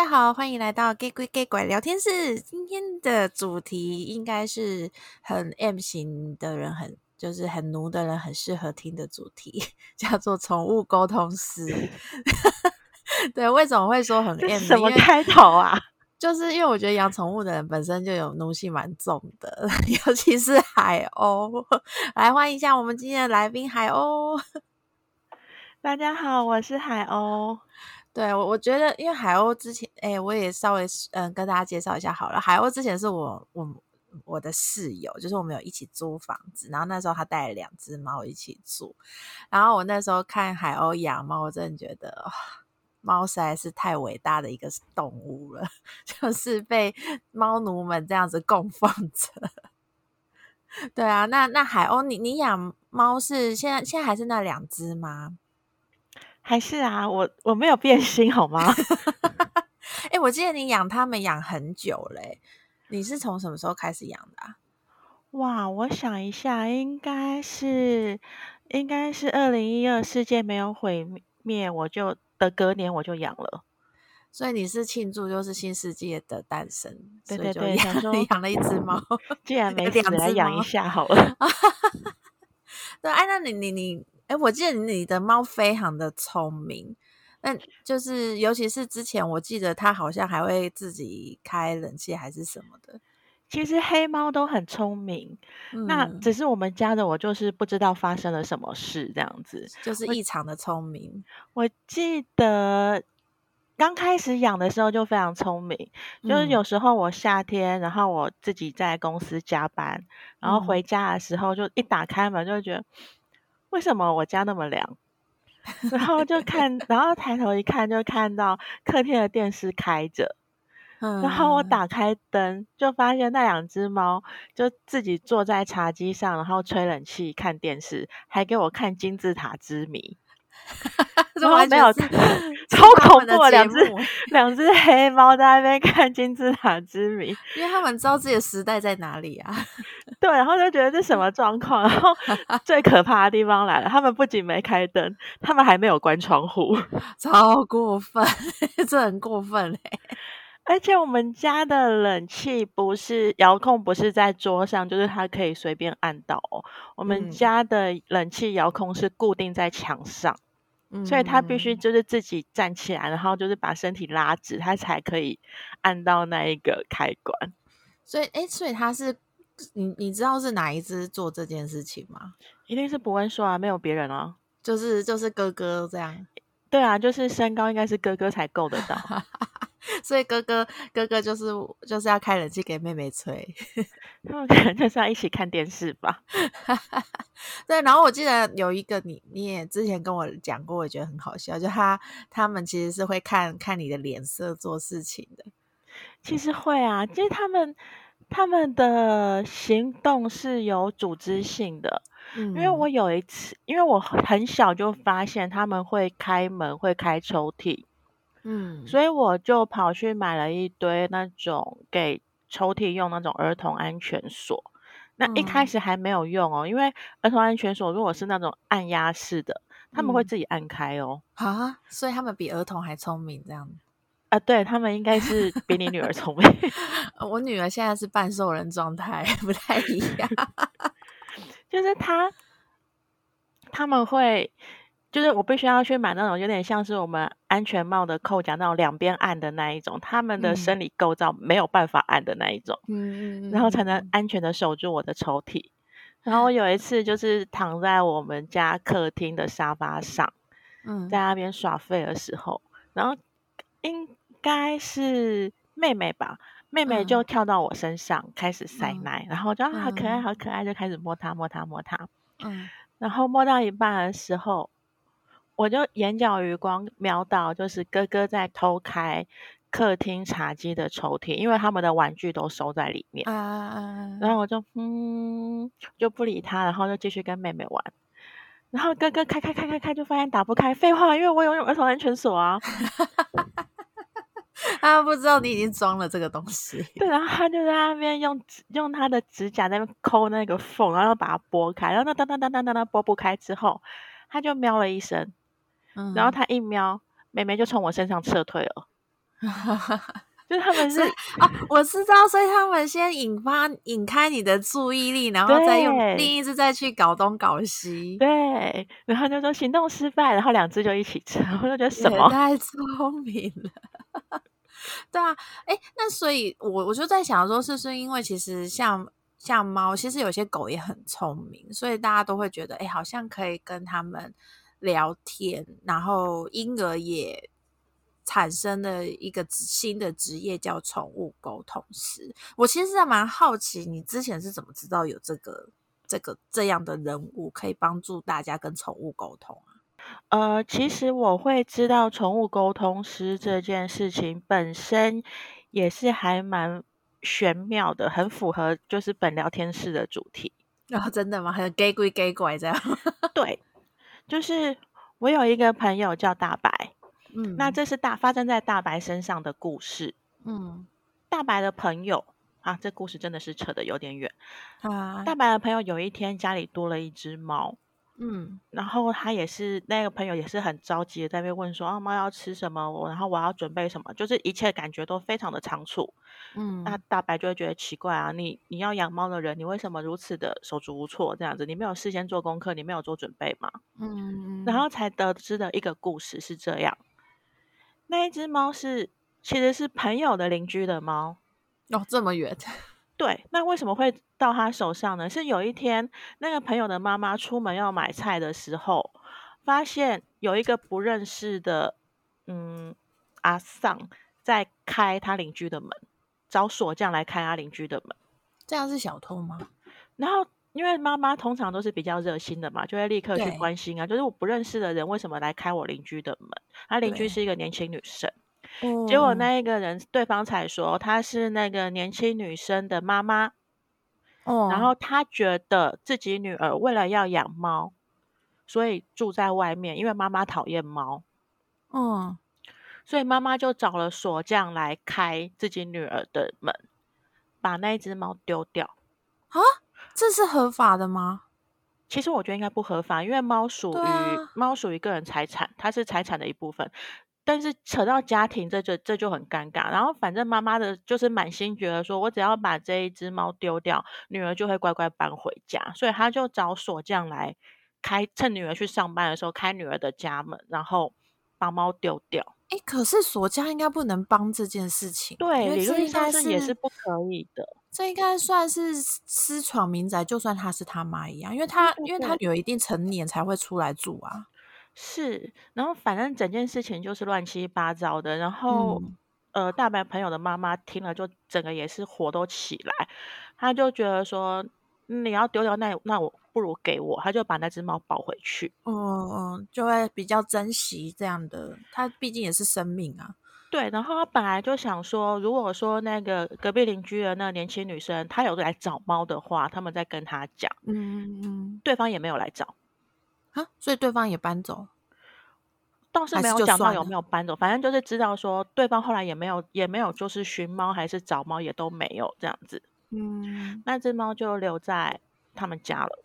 大家好，欢迎来到 Gay 鬼 Gay 拐聊天室。今天的主题应该是很 M 型的人很，很就是很奴的人很适合听的主题，叫做宠物沟通师。对，为什么会说很 M？什么开头啊？就是因为我觉得养宠物的人本身就有奴性蛮重的，尤其是海鸥。来欢迎一下我们今天的来宾海鸥。大家好，我是海鸥。对，我我觉得，因为海鸥之前，哎，我也稍微嗯跟大家介绍一下好了。海鸥之前是我我我的室友，就是我们有一起租房子，然后那时候他带了两只猫一起住，然后我那时候看海鸥养猫，我真的觉得猫实在是太伟大的一个动物了，就是被猫奴们这样子供奉着。对啊，那那海鸥，你你养猫是现在现在还是那两只吗？还是啊，我我没有变心好吗？哎、欸，我记得你养它们养很久嘞，你是从什么时候开始养的啊？哇，我想一下，应该是应该是二零一二世界没有毁灭，我就的隔年我就养了。所以你是庆祝就是新世界的诞生？对对对，想说 养了一只猫，既然没死来养一下好了。对，哎，那你你你。你哎，我记得你的猫非常的聪明，那就是尤其是之前，我记得它好像还会自己开冷气还是什么的。其实黑猫都很聪明，嗯，那只是我们家的我就是不知道发生了什么事这样子，就是异常的聪明。我，我记得刚开始养的时候就非常聪明，就是有时候我夏天，然后我自己在公司加班，然后回家的时候就一打开门就觉得。为什么我家那么凉？然后就看，然后抬头一看，就看到客厅的电视开着。嗯，然后我打开灯，就发现那两只猫就自己坐在茶几上，然后吹冷气看电视，还给我看金字塔之谜。然后没有，超恐怖的两只 两只黑猫在那边看金字塔之谜，因为他们知道自己的时代在哪里啊。对，然后就觉得这什么状况？然后最可怕的地方来了，他们不仅没开灯，他们还没有关窗户，超过分，这很过分嘞。而且我们家的冷气不是遥控，不是在桌上，就是它可以随便按到哦。我们家的冷气遥控是固定在墙上。所以他必须就是自己站起来，然后就是把身体拉直，他才可以按到那一个开关。所以，哎，所以他是你你知道是哪一只做这件事情吗？一定是伯恩说啊，没有别人啊，就是就是哥哥这样。对啊，就是身高应该是哥哥才够得到。所以哥哥哥哥就是就是要开冷气给妹妹吹，他们可能就是要一起看电视吧。对，然后我记得有一个你你也之前跟我讲过，我觉得很好笑，就他他们其实是会看看你的脸色做事情的。其实会啊，其实他们他们的行动是有组织性的。嗯，因为我有一次，因为我很小就发现他们会开门，会开抽屉。嗯，所以我就跑去买了一堆那种给抽屉用那种儿童安全锁。那一开始还没有用哦，因为儿童安全锁如果是那种按压式的，他们会自己按开哦。啊，所以他们比儿童还聪明，这样啊？对，他们应该是比你女儿聪明。我女儿现在是半兽人状态，不太一样。就是他，他们会。就是我必须要去买那种有点像是我们安全帽的扣夹那种两边按的那一种，他们的生理构造没有办法按的那一种，嗯，然后才能安全的守住我的抽屉。然后我有一次就是躺在我们家客厅的沙发上，嗯，在那边耍废的时候，然后应该是妹妹吧，妹妹就跳到我身上开始塞奶，然后就好可爱好可爱，就开始摸它摸它摸它，嗯，然后摸到一半的时候。我就眼角余光瞄到，就是哥哥在偷开客厅茶几的抽屉，因为他们的玩具都收在里面。啊，然后我就嗯，就不理他，然后就继续跟妹妹玩。然后哥哥开开开开开，就发现打不开。废话，因为我有用儿童安全锁啊。他不知道你已经装了这个东西。对，然后他就在那边用用他的指甲在那边抠那个缝，然后把它拨开。然后那当当当当当当拨不开之后，他就喵了一声。然后他一喵，妹妹就从我身上撤退了。就是他们是啊，我知道，所以他们先引发引开你的注意力，然后再用另一只再去搞东搞西，对，然后就说行动失败，然后两只就一起撤，我就觉得什么太聪明了，对啊，哎，那所以我我就在想说，是不是因为其实像像猫，其实有些狗也很聪明，所以大家都会觉得，哎，好像可以跟他们聊天，然后因而也。产生了一个新的职业叫宠物沟通师。我其实还蛮好奇，你之前是怎么知道有这个、这个这样的人物可以帮助大家跟宠物沟通啊？呃，其实我会知道宠物沟通师这件事情本身也是还蛮玄妙的，很符合就是本聊天室的主题。然后、哦、真的吗？还有 gay 鬼 gay 怪这样？对，就是我有一个朋友叫大白。嗯，那这是大发生在大白身上的故事。嗯，大白的朋友啊，这故事真的是扯得有点远啊。大白的朋友有一天家里多了一只猫。嗯，然后他也是那个朋友也是很着急的在那边问说啊，猫要吃什么？我然后我要准备什么？就是一切感觉都非常的仓促。嗯，那大白就会觉得奇怪啊，你你要养猫的人，你为什么如此的手足无措这样子？你没有事先做功课，你没有做准备吗？嗯，然后才得知的一个故事是这样。那一只猫是，其实是朋友的邻居的猫哦，这么远。对，那为什么会到他手上呢？是有一天，那个朋友的妈妈出门要买菜的时候，发现有一个不认识的，嗯，阿丧在开他邻居的门，找锁匠来开他邻居的门。这样是小偷吗？然后。因为妈妈通常都是比较热心的嘛，就会立刻去关心啊。就是我不认识的人为什么来开我邻居的门？他邻居是一个年轻女生，结果那一个人对方才说她是那个年轻女生的妈妈。哦，然后他觉得自己女儿为了要养猫，所以住在外面，因为妈妈讨厌猫。嗯，所以妈妈就找了锁匠来开自己女儿的门，把那只猫丢掉。啊？这是合法的吗？其实我觉得应该不合法，因为猫属于、啊、猫属于个人财产，它是财产的一部分。但是扯到家庭，这就这就很尴尬。然后反正妈妈的就是满心觉得说，我只要把这一只猫丢掉，女儿就会乖乖搬回家，所以他就找锁匠来开，趁女儿去上班的时候开女儿的家门，然后把猫丢掉。哎，可是锁匠应该不能帮这件事情，对，理论上是也是不可以的。这应该算是私闯民宅，就算他是他妈一样，因为他因为他女儿一定成年才会出来住啊。是，然后反正整件事情就是乱七八糟的。然后、嗯、呃，大白朋友的妈妈听了，就整个也是火都起来，她就觉得说你要丢掉那那我不如给我，她就把那只猫抱回去。嗯嗯，就会比较珍惜这样的，它毕竟也是生命啊。对，然后他本来就想说，如果说那个隔壁邻居的那个年轻女生，她有来找猫的话，他们再跟她讲。嗯嗯，对方也没有来找，啊，所以对方也搬走，倒是没有讲到有没有搬走，反正就是知道说对方后来也没有也没有就是寻猫还是找猫也都没有这样子。嗯，那只猫就留在他们家了。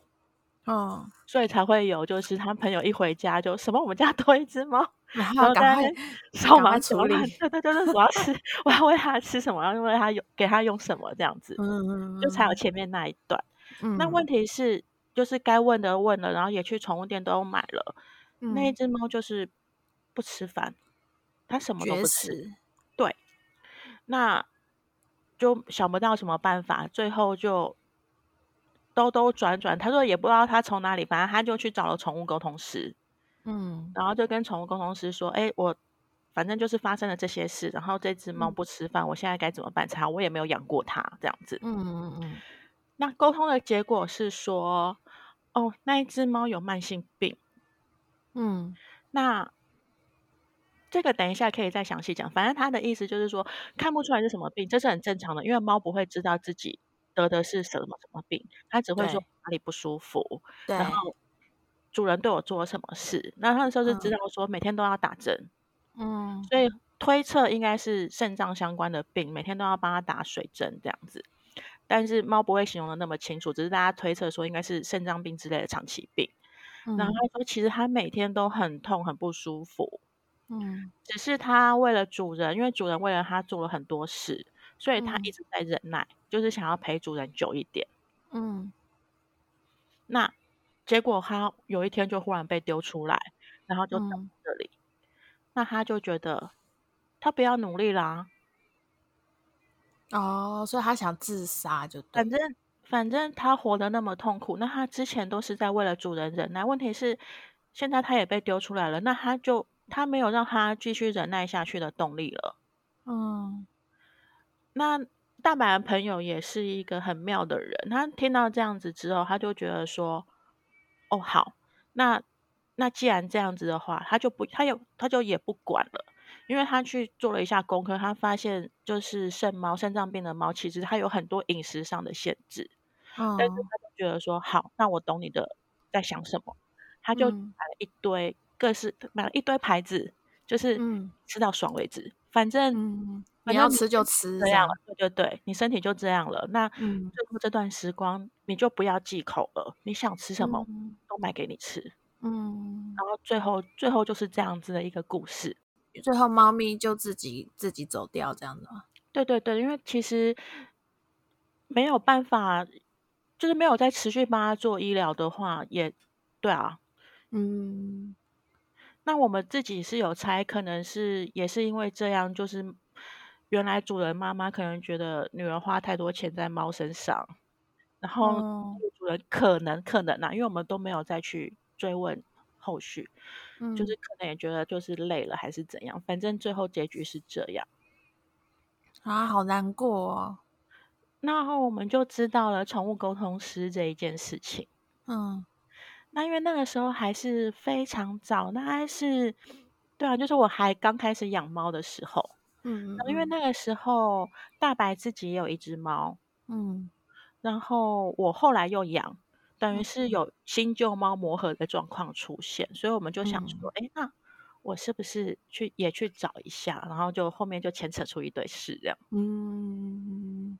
嗯，所以才会有，就是他朋友一回家就什么，我们家多一只猫，然后赶快手忙处理，对对对，就是我要吃，我要喂它吃什么，要喂它用，给它用什么这样子，嗯嗯，就才有前面那一段。嗯，那问题是，就是该问的问了，然后也去宠物店都买了，嗯，那一只猫就是不吃饭，它什么都不吃，对，那就想不到什么办法，最后就。兜兜转转，他说也不知道他从哪里，反正他就去找了宠物沟通师，嗯，然后就跟宠物沟通师说：“哎，我反正就是发生了这些事，然后这只猫不吃饭，嗯、我现在该怎么办才好？我也没有养过它，这样子。”嗯嗯嗯。那沟通的结果是说：“哦，那一只猫有慢性病。”嗯，那这个等一下可以再详细讲。反正他的意思就是说，看不出来是什么病，这是很正常的，因为猫不会知道自己。得的是什么什么病？它只会说哪里不舒服，然后主人对我做了什么事？那他那时候是知道说每天都要打针，嗯，所以推测应该是肾脏相关的病，每天都要帮他打水针这样子。但是猫不会形容的那么清楚，只是大家推测说应该是肾脏病之类的长期病。嗯、然后他说其实他每天都很痛很不舒服，嗯，只是他为了主人，因为主人为了他做了很多事，所以他一直在忍耐，嗯、就是想要陪主人久一点。嗯，那结果他有一天就忽然被丢出来，然后就到这里，嗯、那他就觉得他不要努力啦。哦，所以他想自杀就对，反正反正他活得那么痛苦，那他之前都是在为了主人忍耐，问题是现在他也被丢出来了，那他就。他没有让他继续忍耐下去的动力了。嗯，那大白的朋友也是一个很妙的人。他听到这样子之后，他就觉得说：“哦，好，那那既然这样子的话，他就不，他有，他就也不管了。因为他去做了一下功课，他发现就是肾猫、肾脏病的猫，其实它有很多饮食上的限制。嗯，但是他就觉得说：好，那我懂你的在想什么。他就买了一堆。”各式买了一堆牌子，就是吃到爽为止。嗯、反正、嗯、你要吃就吃这样了，对对对，你身体就这样了。那最后这段时光，你就不要忌口了。你想吃什么，嗯、都买给你吃。嗯，然后最后最后就是这样子的一个故事。最后猫咪就自己自己走掉，这样的。对对对，因为其实没有办法，就是没有在持续帮他做医疗的话，也对啊，嗯。那我们自己是有猜，可能是也是因为这样，就是原来主人妈妈可能觉得女儿花太多钱在猫身上，然后主人可能可能啊，因为我们都没有再去追问后续，嗯、就是可能也觉得就是累了还是怎样，反正最后结局是这样。啊，好难过哦。然后我们就知道了宠物沟通师这一件事情，嗯。那因为那个时候还是非常早，那还是对啊，就是我还刚开始养猫的时候，嗯，嗯，因为那个时候大白自己也有一只猫，嗯，然后我后来又养，等于是有新旧猫磨合的状况出现，所以我们就想说，哎、嗯，那我是不是去也去找一下，然后就后面就牵扯出一堆事这样，嗯。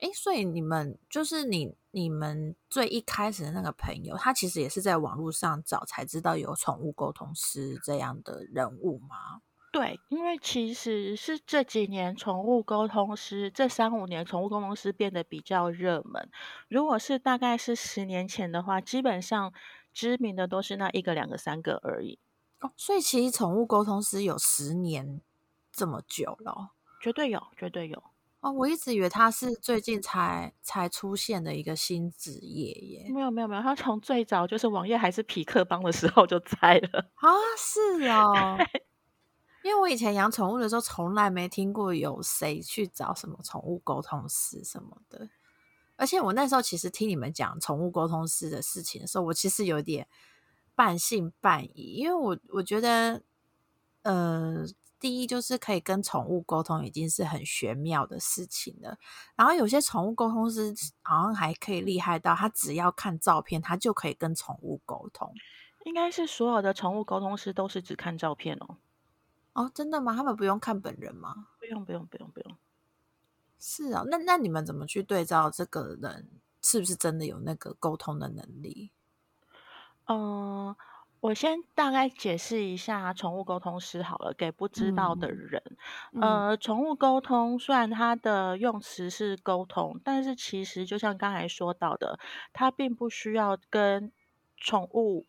哎，所以你们就是你你们最一开始的那个朋友，他其实也是在网络上找才知道有宠物沟通师这样的人物吗？对，因为其实是这几年宠物沟通师，这三五年宠物沟通师变得比较热门。如果是大概是十年前的话，基本上知名的都是那一个、两个、三个而已。哦，所以其实宠物沟通师有十年这么久了，绝对有，绝对有。哦，我一直以为他是最近才才出现的一个新职业耶。没有没有没有，他从最早就是网页还是匹克邦的时候就在了啊，是哦。因为我以前养宠物的时候，从来没听过有谁去找什么宠物沟通师什么的。而且我那时候其实听你们讲宠物沟通师的事情的时候，我其实有点半信半疑，因为我我觉得，呃。第一就是可以跟宠物沟通，已经是很玄妙的事情了。然后有些宠物沟通师好像还可以厉害到，他只要看照片，他就可以跟宠物沟通。应该是所有的宠物沟通师都是只看照片哦。哦，真的吗？他们不用看本人吗？不用，不用，不用，不用。是啊，那那你们怎么去对照这个人是不是真的有那个沟通的能力？嗯、呃。我先大概解释一下宠物沟通师好了，给不知道的人。呃，宠物沟通虽然它的用词是沟通，但是其实就像刚才说到的，它并不需要跟宠物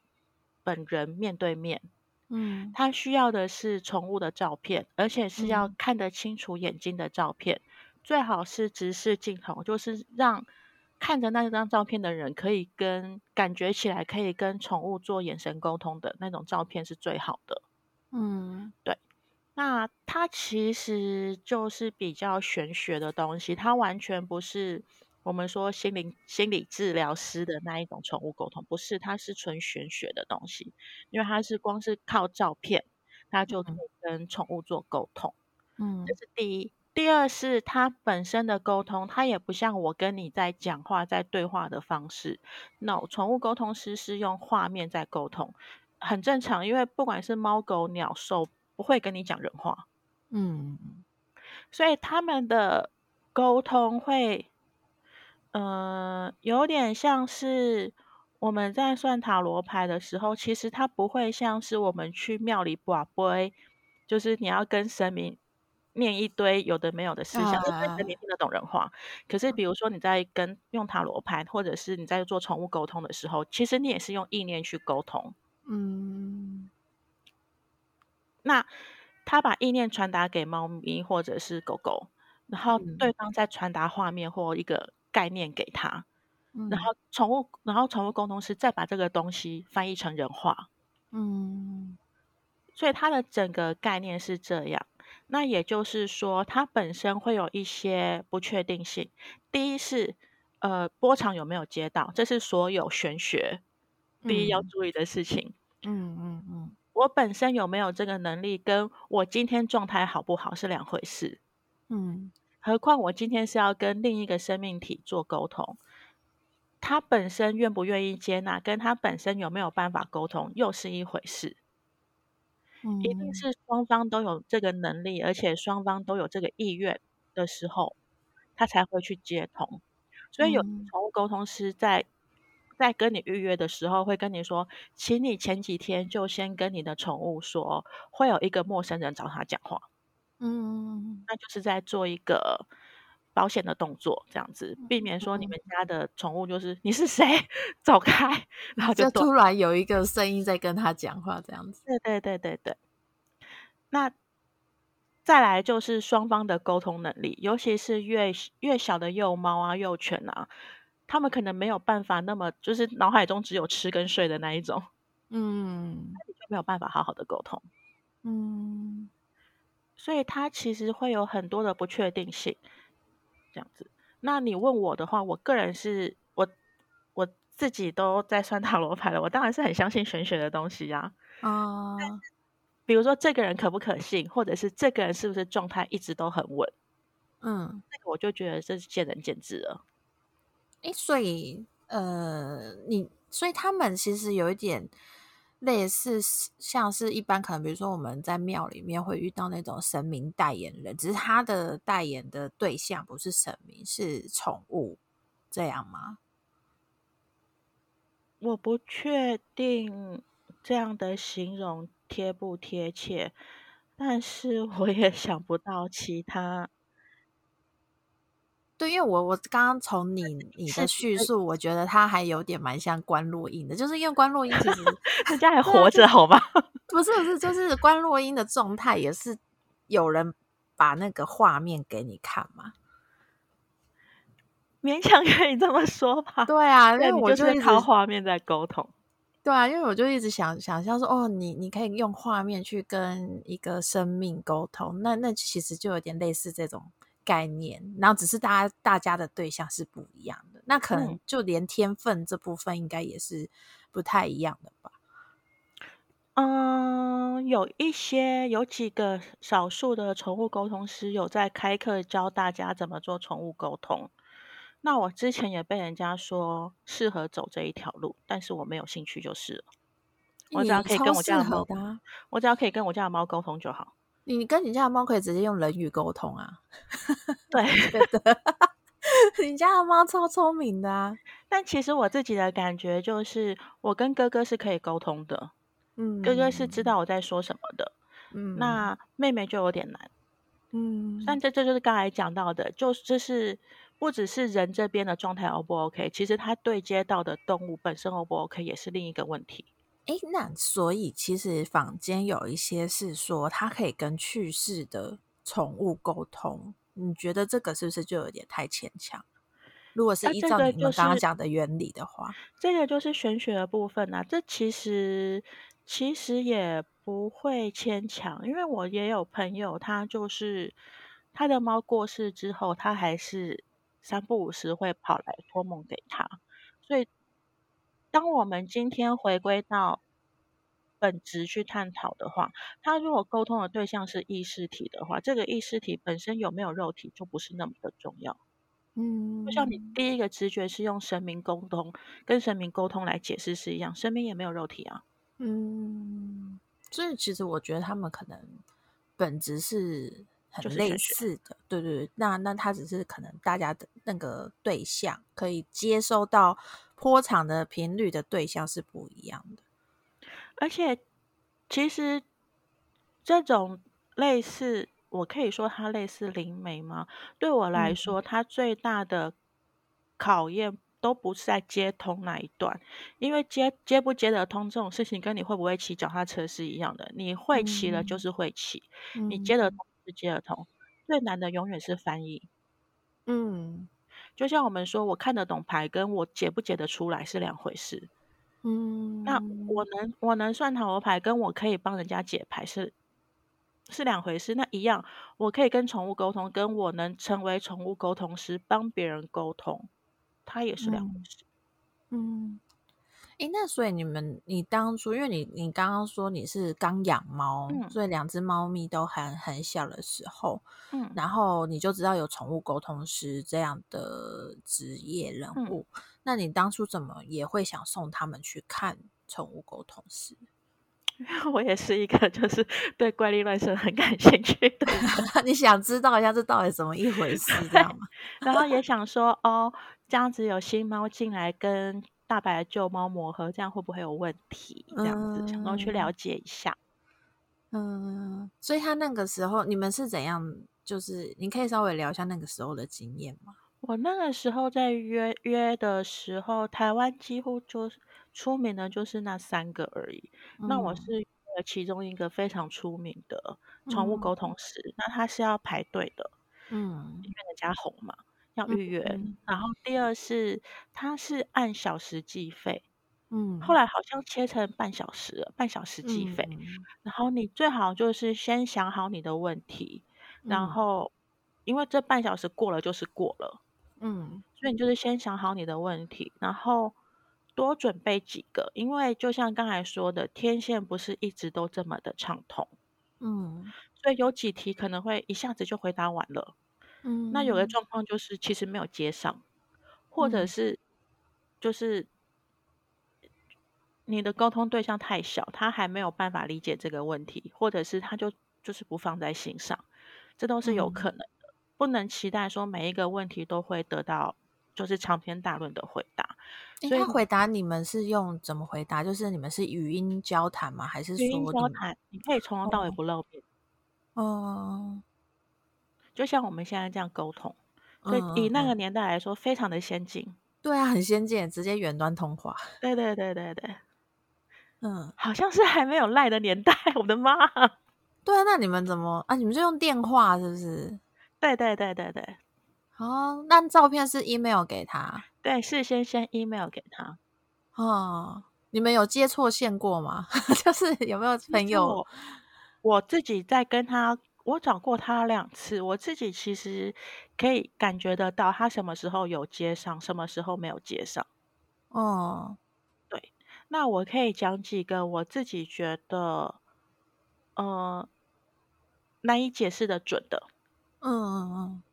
本人面对面。嗯，它需要的是宠物的照片，而且是要看得清楚眼睛的照片，嗯、最好是直视镜头，就是让。看着那张照片的人，可以跟感觉起来可以跟宠物做眼神沟通的那种照片是最好的。嗯，对。那它其实就是比较玄学的东西，它完全不是我们说心灵心理治疗师的那一种宠物沟通，不是，它是纯玄学的东西，因为它是光是靠照片，它就可以跟宠物做沟通。嗯，这是第一。第二是它本身的沟通，它也不像我跟你在讲话、在对话的方式。那宠物沟通师是用画面在沟通，很正常，因为不管是猫、狗、鸟、兽，不会跟你讲人话。嗯，所以他们的沟通会，呃，有点像是我们在算塔罗牌的时候，其实它不会像是我们去庙里卜杯，就是你要跟神明念一堆有的没有的事项，因为神明听得懂人话。可是，比如说你在跟用塔罗牌，或者是你在做宠物沟通的时候，其实你也是用意念去沟通。嗯，那他把意念传达给猫咪或者是狗狗，然后对方再传达画面或一个概念给他。然后宠物，然后宠物沟通师再把这个东西翻译成人话，嗯，所以它的整个概念是这样。那也就是说，它本身会有一些不确定性。第一是，呃，波长有没有接到，这是所有玄学第一要注意的事情。嗯嗯嗯，我本身有没有这个能力，跟我今天状态好不好是两回事。嗯，何况我今天是要跟另一个生命体做沟通。他本身愿不愿意接纳，跟他本身有没有办法沟通，又是一回事。嗯，一定是双方都有这个能力，而且双方都有这个意愿的时候，他才会去接通。所以有宠物沟通师在在跟你预约的时候，会跟你说，请你前几天就先跟你的宠物说，会有一个陌生人找他讲话。嗯，那就是在做一个。保险的动作，这样子避免说你们家的宠物就是你是谁，走开，然后就，就突然有一个声音在跟他讲话，这样子。对对对对对。那再来就是双方的沟通能力，尤其是越越小的幼猫啊、幼犬啊，他们可能没有办法那么就是脑海中只有吃跟睡的那一种，嗯，那你就没有办法好好的沟通，嗯，所以它其实会有很多的不确定性。这样子，那你问我的话，我个人是我我自己都在算塔罗牌了，我当然是很相信玄学的东西呀。啊，比如说这个人可不可信，或者是这个人是不是状态一直都很稳？嗯，这个我就觉得这是见仁见智了。诶，所以呃，你所以他们其实有一点。类似像是一般可能，比如说我们在庙里面会遇到那种神明代言人，只是他的代言的对象不是神明，是宠物，这样吗？我不确定这样的形容贴不贴切，但是我也想不到其他。对，因为我我刚刚从你你的叙述，我觉得他还有点蛮像观落阴的，就是因为观落阴其实 人家还活着，好吗？不是不是，就是观落阴的状态也是有人把那个画面给你看嘛，勉强可以这么说吧。对啊，因为我就是靠画面在沟通。对啊，因为我就一直想想象说，哦，你你可以用画面去跟一个生命沟通，那那其实就有点类似这种。概念，然后只是大家大家的对象是不一样的，那可能就连天分这部分应该也是不太一样的吧。嗯，有一些有几个少数的宠物沟通师有在开课教大家怎么做宠物沟通。那我之前也被人家说适合走这一条路，但是我没有兴趣就是了。我只要可以跟我家的猫，我只要可以跟我家的猫沟通就好。你跟你家的猫可以直接用人语沟通啊？对，对的，你家的猫超聪明的啊！但其实我自己的感觉就是，我跟哥哥是可以沟通的。嗯，哥哥是知道我在说什么的。嗯，那妹妹就有点难。嗯，但这这就是刚才讲到的，就就是不只是人这边的状态 O 不 OK，其实他对接到的动物本身 O 不 OK 也是另一个问题。哎，那所以其实坊间有一些是说，它可以跟去世的宠物沟通。你觉得这个是不是就有点太牵强？如果是依照你们刚刚讲的原理的话，这个就是玄学的部分啊。这其实其实也不会牵强，因为我也有朋友，他就是他的猫过世之后，他还是三不五时会跑来托梦给他，所以。当我们今天回归到本质去探讨的话，他如果沟通的对象是意识体的话，这个意识体本身有没有肉体就不是那么的重要。嗯，就像你第一个直觉是用神明沟通，跟神明沟通来解释是一样，神明也没有肉体啊。嗯，所以其实我觉得他们可能本质是很类似的。对对对，那那他只是可能大家的那个对象可以接收到。波长的频率的对象是不一样的。而且，其实这种类似，我可以说它类似灵媒吗？对我来说，它最大的考验都不是在接通那一段，因为接接不接得通这种事情，跟你会不会骑脚踏车是一样的。你会骑了就是会骑，嗯、你接得通是接得通，最难的永远是翻译。嗯，就像我们说，我看得懂牌，跟我解不解得出来是两回事。嗯，那我能我能算塔罗牌，跟我可以帮人家解牌是是两回事。那一样，我可以跟宠物沟通，跟我能成为宠物沟通师，帮别人沟通，它也是两回事。嗯，诶，那所以你们，你当初，因为你你刚刚说你是刚养猫，嗯、所以两只猫咪都很很小的时候，嗯，然后你就知道有宠物沟通师这样的职业人物。嗯那你当初怎么也会想送他们去看宠物沟通师？我也是一个就是对怪力乱神很感兴趣的，你想知道一下这到底怎么一回事，这样吗？然后也想说哦，这样子有新猫进来跟大白的旧猫磨合，这样会不会有问题？这样子，想要去了解一下。嗯，所以他那个时候你们是怎样？就是你可以稍微聊一下那个时候的经验吗？我那个时候在约约的时候，台湾几乎就出名的就是那三个而已。嗯、那我是其中一个非常出名的宠物沟通师，嗯、那他是要排队的，嗯，因为人家红嘛，要预约。嗯、然后第二是它是按小时计费，嗯，后来好像切成半小时了，半小时计费。嗯、然后你最好就是先想好你的问题，嗯、然后因为这半小时过了就是过了。嗯，所以你就是先想好你的问题，然后多准备几个，因为就像刚才说的，天线不是一直都这么的畅通。嗯，所以有几题可能会一下子就回答完了。嗯，那有的状况就是其实没有接上，或者是就是你的沟通对象太小，他还没有办法理解这个问题，或者是他就就是不放在心上，这都是有可能的。不能期待说每一个问题都会得到就是长篇大论的回答。所以他回答你们是用怎么回答？就是你们是语音交谈吗？还是说语音交谈？你可以从头到尾不露面。哦，就像我们现在这样沟通，所以以那个年代来说，非常的先进。对啊，很先进，直接远端通话。对对对对对，嗯，好像是还没有赖的年代。我的妈！对啊，那你们怎么啊？你们是用电话是不是？对对对对对，哦，那照片是 email 给他，对，事先先 email 给他。哦，你们有接错线过吗？就是有没有朋友？我自己在跟他，我找过他两次，我自己其实可以感觉得到他什么时候有接上，什么时候没有接上。哦，对，那我可以讲几个我自己觉得，呃，难以解释的准的。嗯嗯嗯，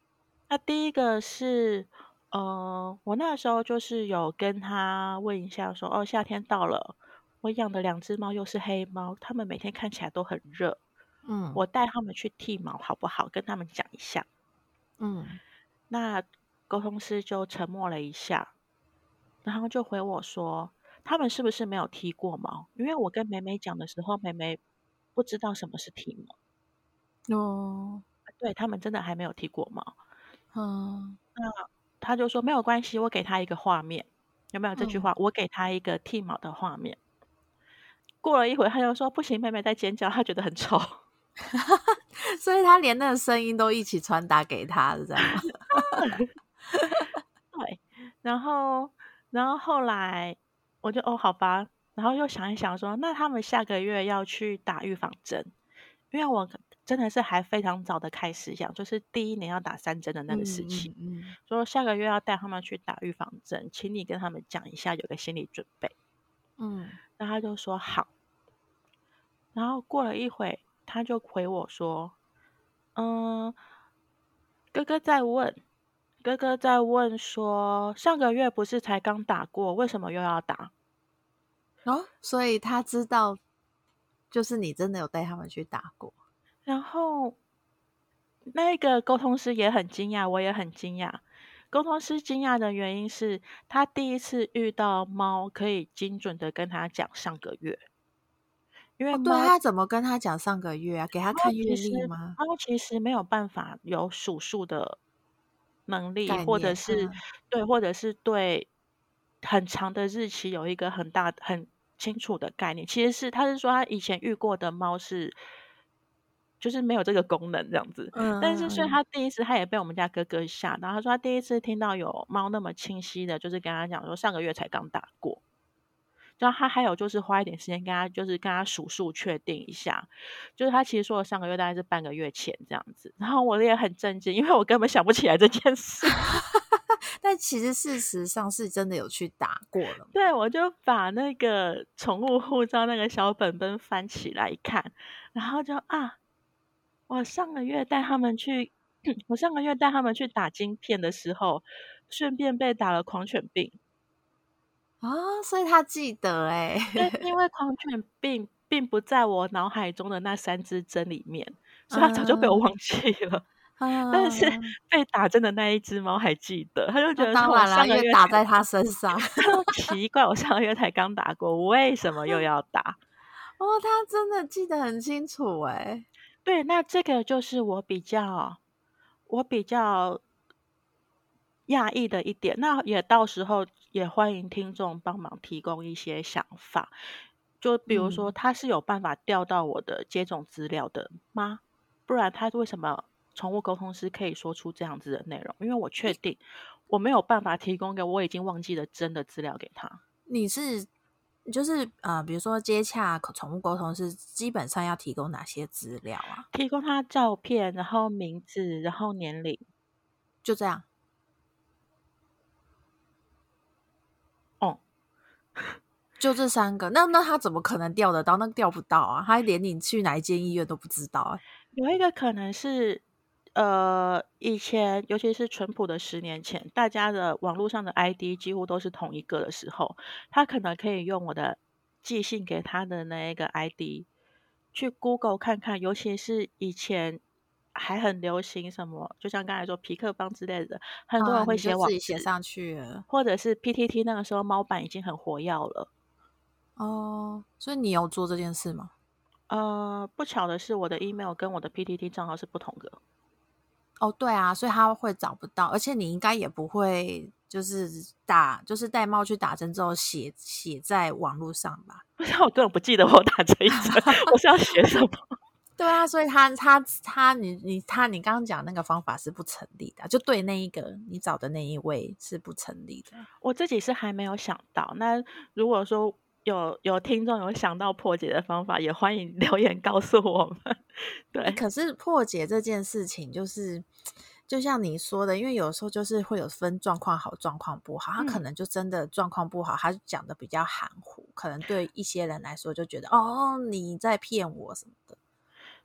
那第一个是，呃，我那时候就是有跟他问一下说，说哦，夏天到了，我养的两只猫又是黑猫，它们每天看起来都很热，嗯，我带他们去剃毛好不好？跟他们讲一下，嗯，那沟通师就沉默了一下，然后就回我说，他们是不是没有剃过毛？因为我跟美美讲的时候，美美不知道什么是剃毛，哦。对，他们真的还没有剃过毛，嗯，那他就说没有关系，我给他一个画面，有没有这句话？嗯、我给他一个剃毛的画面。过了一会，他就说不行，妹妹在尖叫，他觉得很丑，所以他连那个声音都一起传达给他，是这样吗？对，然后，然后后来我就哦，好吧，然后又想一想说，那他们下个月要去打预防针，因为我。真的是还非常早的开始想，就是第一年要打三针的那个事情。嗯，嗯，嗯，说下个月要带他们去打预防针，请你跟他们讲一下，有个心理准备。嗯，然后他就说好。然后过了一会，他就回我说：“嗯，哥哥在问，哥哥在问说，上个月不是才刚打过，为什么又要打？”哦，所以他知道，就是你真的有带他们去打过。然后，那个沟通师也很惊讶，我也很惊讶。沟通师惊讶的原因是他第一次遇到猫可以精准的跟他讲上个月，因为、哦、对他怎么跟他讲上个月啊？给他看月历吗？猫其实没有办法有数数的能力，或者是、嗯、对，或者是对很长的日期有一个很大很清楚的概念。其实是他是说他以前遇过的猫是。就是没有这个功能这样子，嗯、但是所以他第一次他也被我们家哥哥吓到，他说他第一次听到有猫那么清晰的，就是跟他讲说上个月才刚打过，然后他还有就是花一点时间跟他就是跟他数数确定一下，就是他其实说了上个月大概是半个月前这样子，然后我也很震惊，因为我根本想不起来这件事，但其实事实上是真的有去打过了，对，我就把那个宠物护照那个小本本翻起来一看，然后就啊。我上个月带他们去，我上个月带他们去打晶片的时候，顺便被打了狂犬病啊、哦，所以他记得哎，因为 狂犬病并不在我脑海中的那三支针里面，所以他早就被我忘记了。啊、但是被打针的那一只猫还记得，他就觉得我上个月打在他身上，奇怪，我上个月才刚打过，我为什么又要打？哦，他真的记得很清楚哎。对，那这个就是我比较我比较讶异的一点。那也到时候也欢迎听众帮忙提供一些想法，就比如说他是有办法调到我的接种资料的吗？不然他为什么宠物沟通师可以说出这样子的内容？因为我确定我没有办法提供给我已经忘记了真的资料给他。你是？就是呃，比如说接洽宠物沟通是基本上要提供哪些资料啊？提供他照片，然后名字，然后年龄，就这样。哦，就这三个。那那他怎么可能调得到？那调不到啊！他连你去哪一间医院都不知道啊。有一个可能是。呃，以前尤其是淳朴的十年前，大家的网络上的 ID 几乎都是同一个的时候，他可能可以用我的寄信给他的那一个 ID 去 Google 看看，尤其是以前还很流行什么，就像刚才说皮克邦之类的，很多人会写网自己写上去，或者是 PTT 那个时候猫版已经很活跃了。哦，所以你有做这件事吗？呃，不巧的是，我的 email 跟我的 PTT 账号是不同的。哦，对啊，所以他会找不到，而且你应该也不会，就是打，就是带猫去打针之后写写在网络上吧？不是，我根本不记得我打这一针，我是要写什么？对啊，所以他他他，你你他，你刚刚讲那个方法是不成立的，就对那一个你找的那一位是不成立的。我自己是还没有想到，那如果说。有有听众有想到破解的方法，也欢迎留言告诉我们。对，可是破解这件事情，就是就像你说的，因为有时候就是会有分状况好、状况不好，他可能就真的状况不好，他讲的比较含糊，可能对一些人来说就觉得哦，你在骗我什么的。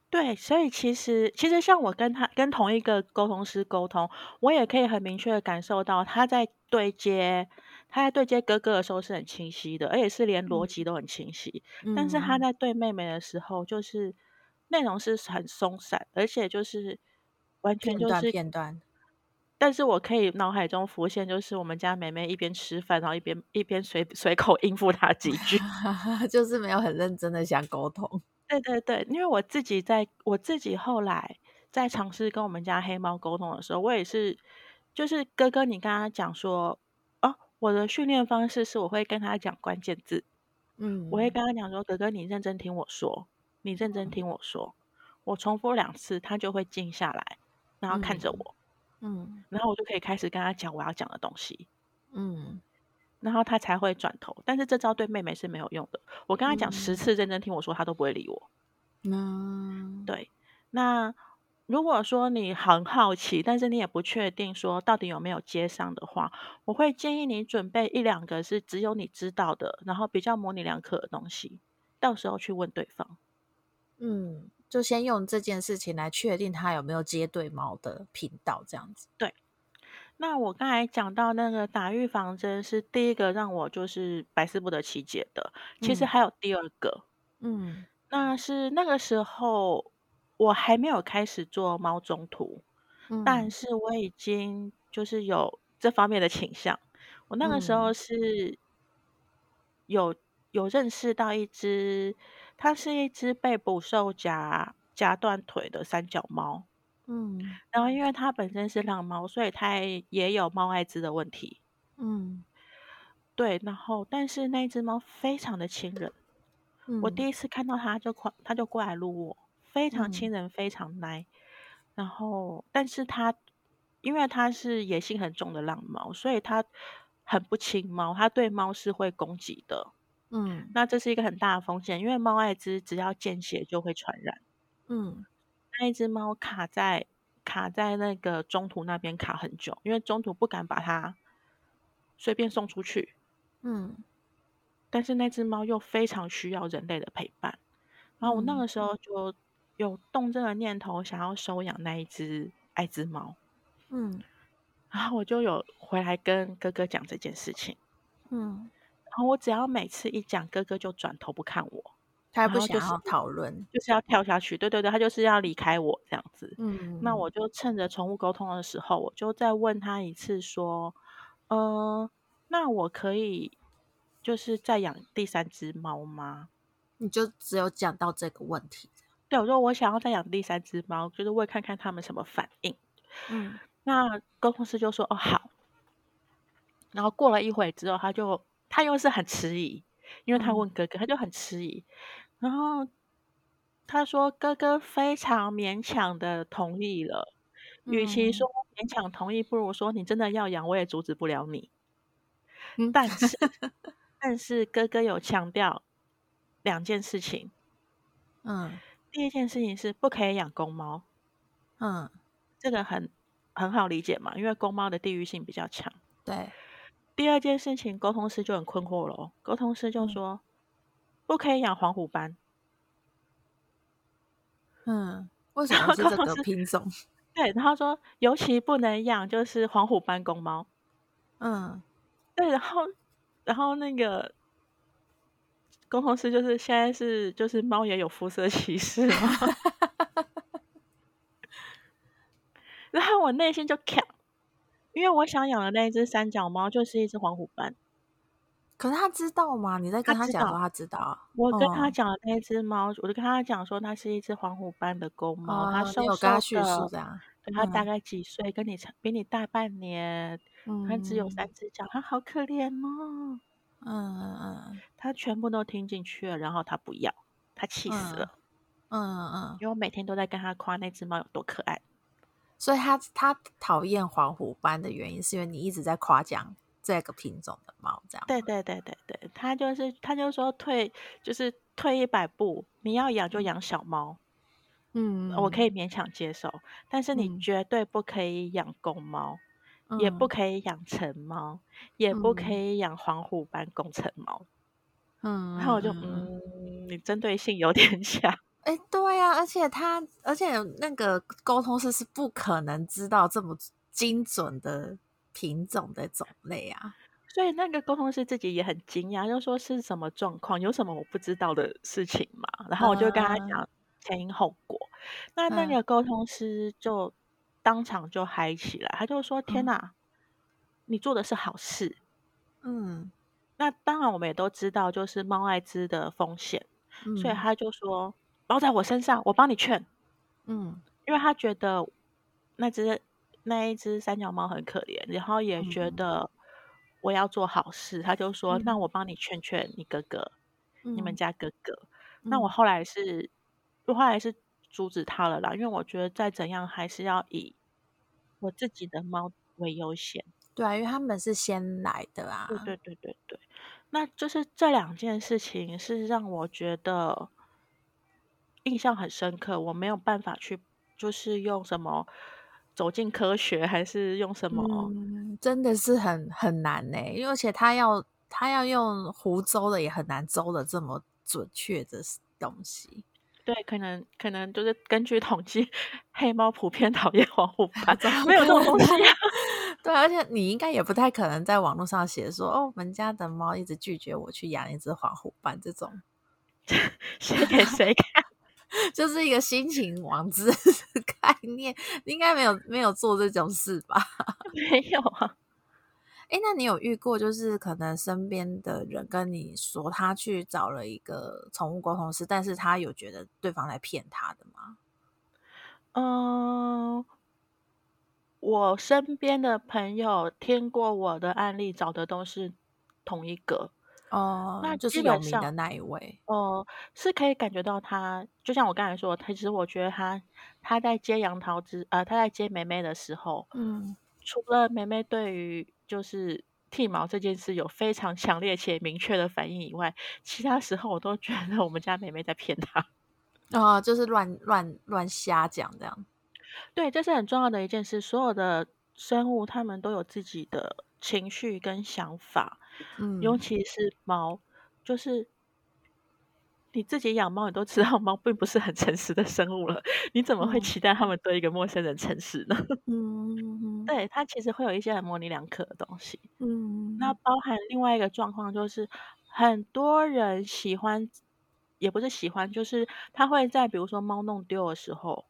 对，所以其实其实像我跟他跟同一个沟通师沟通，我也可以很明确的感受到他在对接。他在对接哥哥的时候是很清晰的，而且是连逻辑都很清晰。嗯、但是他在对妹妹的时候，就是内容是很松散，而且就是完全就是片段，片段。但是我可以脑海中浮现，就是我们家妹妹一边吃饭，然后一边一边随随口应付他几句，就是没有很认真的想沟通。对对对，因为我自己在我自己后来在尝试跟我们家黑猫沟通的时候，我也是，就是哥哥，你跟他讲说。哦我的训练方式是，我会跟他讲关键字，嗯，我会跟他讲说：“哥哥，你认真听我说，你认真听我说。”我重复两次，他就会静下来，然后看着我，嗯，然后我就可以开始跟他讲我要讲的东西，嗯，然后他才会转头。但是这招对妹妹是没有用的，我跟他讲十次认真听我说，他都不会理我，嗯，对，那。如果说你很好奇，但是你也不确定说到底有没有接上的话，我会建议你准备一两个是只有你知道的，然后比较模棱两可的东西，到时候去问对方。嗯，就先用这件事情来确定他有没有接对猫的频道，这样子。对。那我刚才讲到那个打预防针是第一个让我就是百思不得其解的，其实还有第二个。嗯，那是那个时候。我还没有开始做猫中途，嗯，但是我已经就是有这方面的倾向。我那个时候是有、嗯、有认识到一只，它是一只被捕兽夹夹断腿的三脚猫。嗯，然后因为它本身是浪猫，所以它也有猫艾滋的问题。嗯，对，然后但是那只猫非常的亲人。嗯、我第一次看到它就快，它就过来撸我，非常亲人，非常奶。嗯、然后，但是它因为它是野性很重的浪猫，所以它很不亲猫，它对猫是会攻击的。嗯，那这是一个很大的风险，因为猫艾滋只要见血就会传染。嗯。那一只猫卡在卡在那个中途那边卡很久，因为中途不敢把它随便送出去。嗯，但是那只猫又非常需要人类的陪伴，然后我那个时候就有动这个念头，想要收养那一只爱之猫。嗯，然后我就有回来跟哥哥讲这件事情。嗯，然后我只要每次一讲，哥哥就转头不看我。他不想要讨论，就是，就是要跳下去。对对对，他就是要离开我这样子。嗯，那我就趁着宠物沟通的时候，我就再问他一次，说，呃，那我可以就是再养第三只猫吗？你就只有讲到这个问题。对，我说我想要再养第三只猫，就是为看看他们什么反应。嗯，那沟通师就说，哦，好。然后过了一会之后，他就他又是很迟疑，因为他问哥哥，嗯、他就很迟疑。然后他说：“哥哥非常勉强的同意了，嗯、与其说勉强同意，不如说你真的要养，我也阻止不了你。嗯、但是，但是哥哥有强调两件事情。嗯，第一件事情是不可以养公猫。嗯，这个很很好理解嘛，因为公猫的地域性比较强。对。第二件事情，沟通师就很困惑了。沟通师就说。嗯”不可以养黄虎斑。嗯，为什么是这个品种？对，然后说尤其不能养，就是黄虎斑公猫。嗯，对，然后然后那个沟通师就是现在是就是猫也有肤色歧视吗？然后我内心就卡，因为我想养的那一只三脚猫就是一只黄虎斑。可是他知道吗？你在跟他讲说他知道。我跟他讲的那只猫，哦、我就跟他讲说，它是一只黄虎斑的公猫，它瘦瘦的。有跟他叙述这样。它大概几岁？嗯、跟你比你大半年。它、嗯、只有三只脚，它好可怜哦。嗯嗯嗯。他全部都听进去了，然后他不要，他气死了。嗯嗯，因为我每天都在跟他夸那只猫有多可爱。所以他他讨厌黄虎斑的原因，是因为你一直在夸奖。这个品种的猫，这样对对对对对，他就是他就说退就是退一百步，你要养就养小猫，嗯，我可以勉强接受，但是你绝对不可以养公猫，嗯、也不可以养成猫，嗯、也不可以养黄虎斑公成猫，嗯，然后我就嗯，你针对性有点 强，哎，对呀、啊，而且他而且那个沟通师是不可能知道这么精准的。品种的种类啊，所以那个沟通师自己也很惊讶，就说是什么状况，有什么我不知道的事情嘛？然后我就跟他讲前因后果。嗯、那那个沟通师就当场就嗨起来，他就说：“天哪，嗯、你做的是好事。”嗯，那当然我们也都知道，就是猫艾滋的风险，嗯、所以他就说包在我身上，我帮你劝。嗯，因为他觉得那只。那一只三脚猫很可怜，然后也觉得我要做好事，嗯、他就说：“那我帮你劝劝你哥哥，嗯、你们家哥哥。嗯”那我后来是，我后来是阻止他了啦，因为我觉得再怎样还是要以我自己的猫为优先。对啊，因为他们是先来的啊。对对对对对，那就是这两件事情是让我觉得印象很深刻，我没有办法去，就是用什么。走进科学还是用什么？嗯、真的是很很难呢，因为而且他要他要用胡诌的也很难诌的这么准确的东西。对，可能可能就是根据统计，黑猫普遍讨厌 黄虎斑，没有这种东西、啊。对，而且你应该也不太可能在网络上写说，哦，我们家的猫一直拒绝我去养一只黄虎斑这种，写给谁看？就是一个心情网志的概念，应该没有没有做这种事吧？没有啊。哎，那你有遇过就是可能身边的人跟你说他去找了一个宠物沟通师，但是他有觉得对方来骗他的吗？嗯，我身边的朋友听过我的案例，找的都是同一个哦，那就是有名的那一位哦，是可以感觉到他，就像我刚才说，他其实我觉得他他在接杨桃之呃，他在接梅梅的时候，嗯，除了梅梅对于就是剃毛这件事有非常强烈且明确的反应以外，其他时候我都觉得我们家梅梅在骗他。啊、哦，就是乱乱乱瞎讲这样。对，这是很重要的一件事。所有的生物，它们都有自己的情绪跟想法。嗯，尤其是猫，就是你自己养猫，你都知道猫并不是很诚实的生物了。你怎么会期待它们对一个陌生人诚实呢？嗯，对，它其实会有一些很模棱两可的东西。嗯，那包含另外一个状况，就是很多人喜欢。也不是喜欢，就是他会在比如说猫弄丢的时候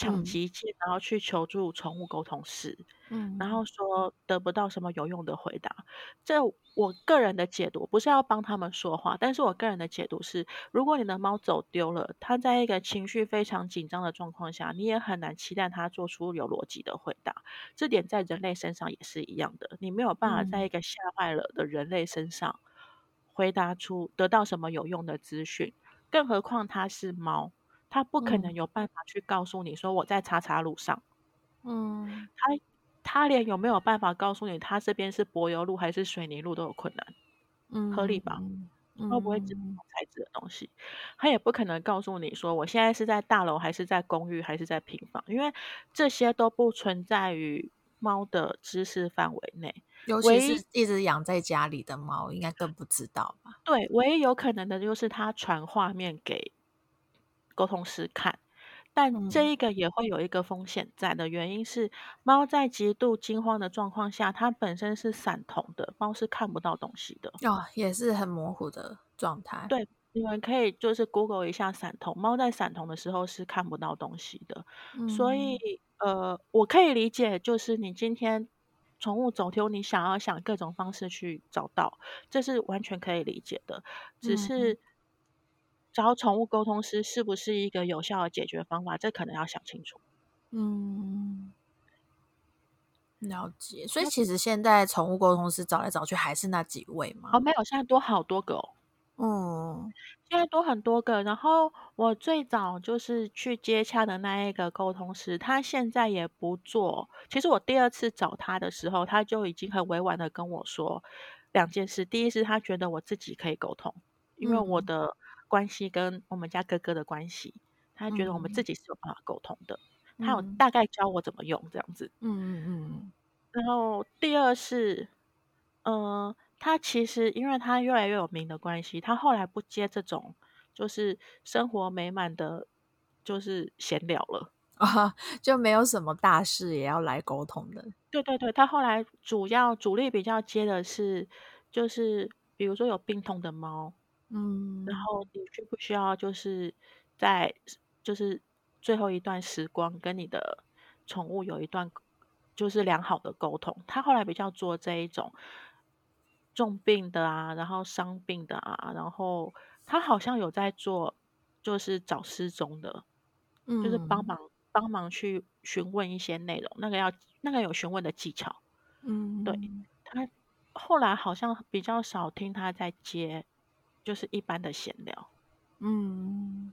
抢急件，然后去求助宠物沟通师，嗯，然后说得不到什么有用的回答。这我个人的解读不是要帮他们说话，但是我个人的解读是，如果你的猫走丢了，它在一个情绪非常紧张的状况下，你也很难期待它做出有逻辑的回答。这点在人类身上也是一样的，你没有办法在一个吓坏了的人类身上。回答出得到什么有用的资讯，更何况它是猫，它不可能有办法去告诉你说我在叉叉路上，嗯，他他连有没有办法告诉你他这边是柏油路还是水泥路都有困难，嗯，合理吧？他不会知道材质的东西，他也不可能告诉你说我现在是在大楼还是在公寓还是在平房，因为这些都不存在于猫的知识范围内。尤其是一直养在家里的猫，应该更不知道吧？对，唯一有可能的就是他传画面给沟通师看，但这一个也会有一个风险在的原因是，猫在极度惊慌的状况下，它本身是散瞳的，猫是看不到东西的哦，也是很模糊的状态。对，你们可以就是 Google 一下散瞳，猫在散瞳的时候是看不到东西的，嗯、所以呃，我可以理解，就是你今天。宠物走丢，你想要想各种方式去找到，这是完全可以理解的。只是找宠物沟通师是不是一个有效的解决方法，这可能要想清楚。嗯，了解。所以其实现在宠物沟通师找来找去还是那几位吗？哦，没有，现在多好多个哦。嗯，现在多很多个。然后我最早就是去接洽的那一个沟通师，他现在也不做。其实我第二次找他的时候，他就已经很委婉的跟我说两件事。第一是他觉得我自己可以沟通，因为我的关系跟我们家哥哥的关系，他觉得我们自己是有办法沟通的。他有大概教我怎么用这样子。嗯嗯嗯。然后第二是，嗯、呃。他其实，因为他越来越有名的关系，他后来不接这种就是生活美满的，就是闲聊了啊，就没有什么大事也要来沟通的。对对对，他后来主要主力比较接的是，就是比如说有病痛的猫，嗯，然后你需不需要就是在就是最后一段时光跟你的宠物有一段就是良好的沟通，他后来比较做这一种。重病的啊，然后伤病的啊，然后他好像有在做，就是找失踪的，嗯，就是帮忙帮忙去询问一些内容，那个要那个有询问的技巧，嗯，对，他后来好像比较少听他在接，就是一般的闲聊，嗯，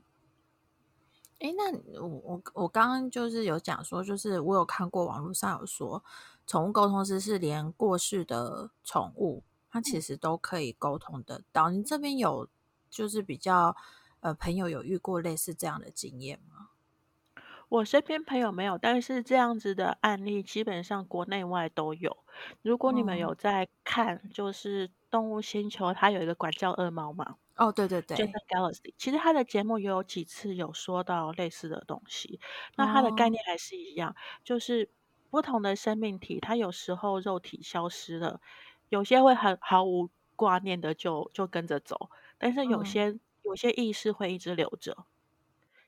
哎，那我我我刚刚就是有讲说，就是我有看过网络上有说，宠物沟通师是连过世的宠物。它其实都可以沟通得到。你这边有就是比较呃朋友有遇过类似这样的经验吗？我身边朋友没有，但是这样子的案例基本上国内外都有。如果你们有在看，就是动物星球，它有一个管教恶猫嘛？哦，对对对，Gender Galaxy。其实他的节目也有几次有说到类似的东西。那它的概念还是一样，就是不同的生命体，它有时候肉体消失了。有些会很毫无挂念的就就跟着走，但是有些、嗯、有些意识会一直留着，